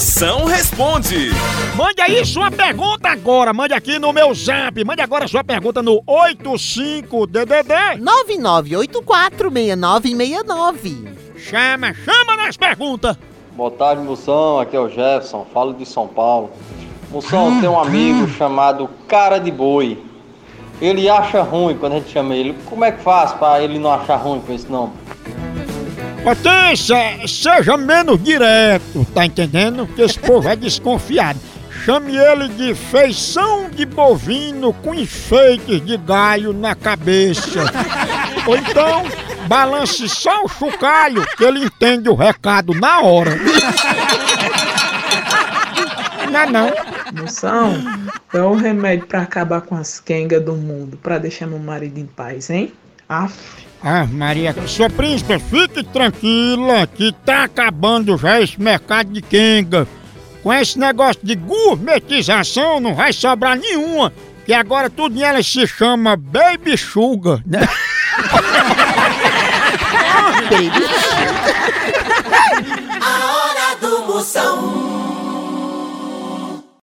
Moção responde. Mande aí sua pergunta agora. Mande aqui no meu zap. Mande agora sua pergunta no 85DDD. 99846969. Chama, chama nas perguntas. Boa tarde, Moção. Aqui é o Jefferson, falo de São Paulo. Moção, tem um amigo chamado Cara de Boi. Ele acha ruim quando a gente chama ele. Como é que faz para ele não achar ruim com esse nome? Potência, seja menos direto, tá entendendo? Porque esse povo é desconfiado. Chame ele de feição de bovino com enfeites de galho na cabeça. Ou então, balance só o chocalho, que ele entende o recado na hora. Não, é não. Moção, é o remédio pra acabar com as quengas do mundo, pra deixar meu marido em paz, hein? Aff. Ah, Maria, sua príncipe, fique tranquila que tá acabando já esse mercado de quenga. Com esse negócio de gourmetização não vai sobrar nenhuma, que agora tudo nela se chama Baby Sugar, né? Baby.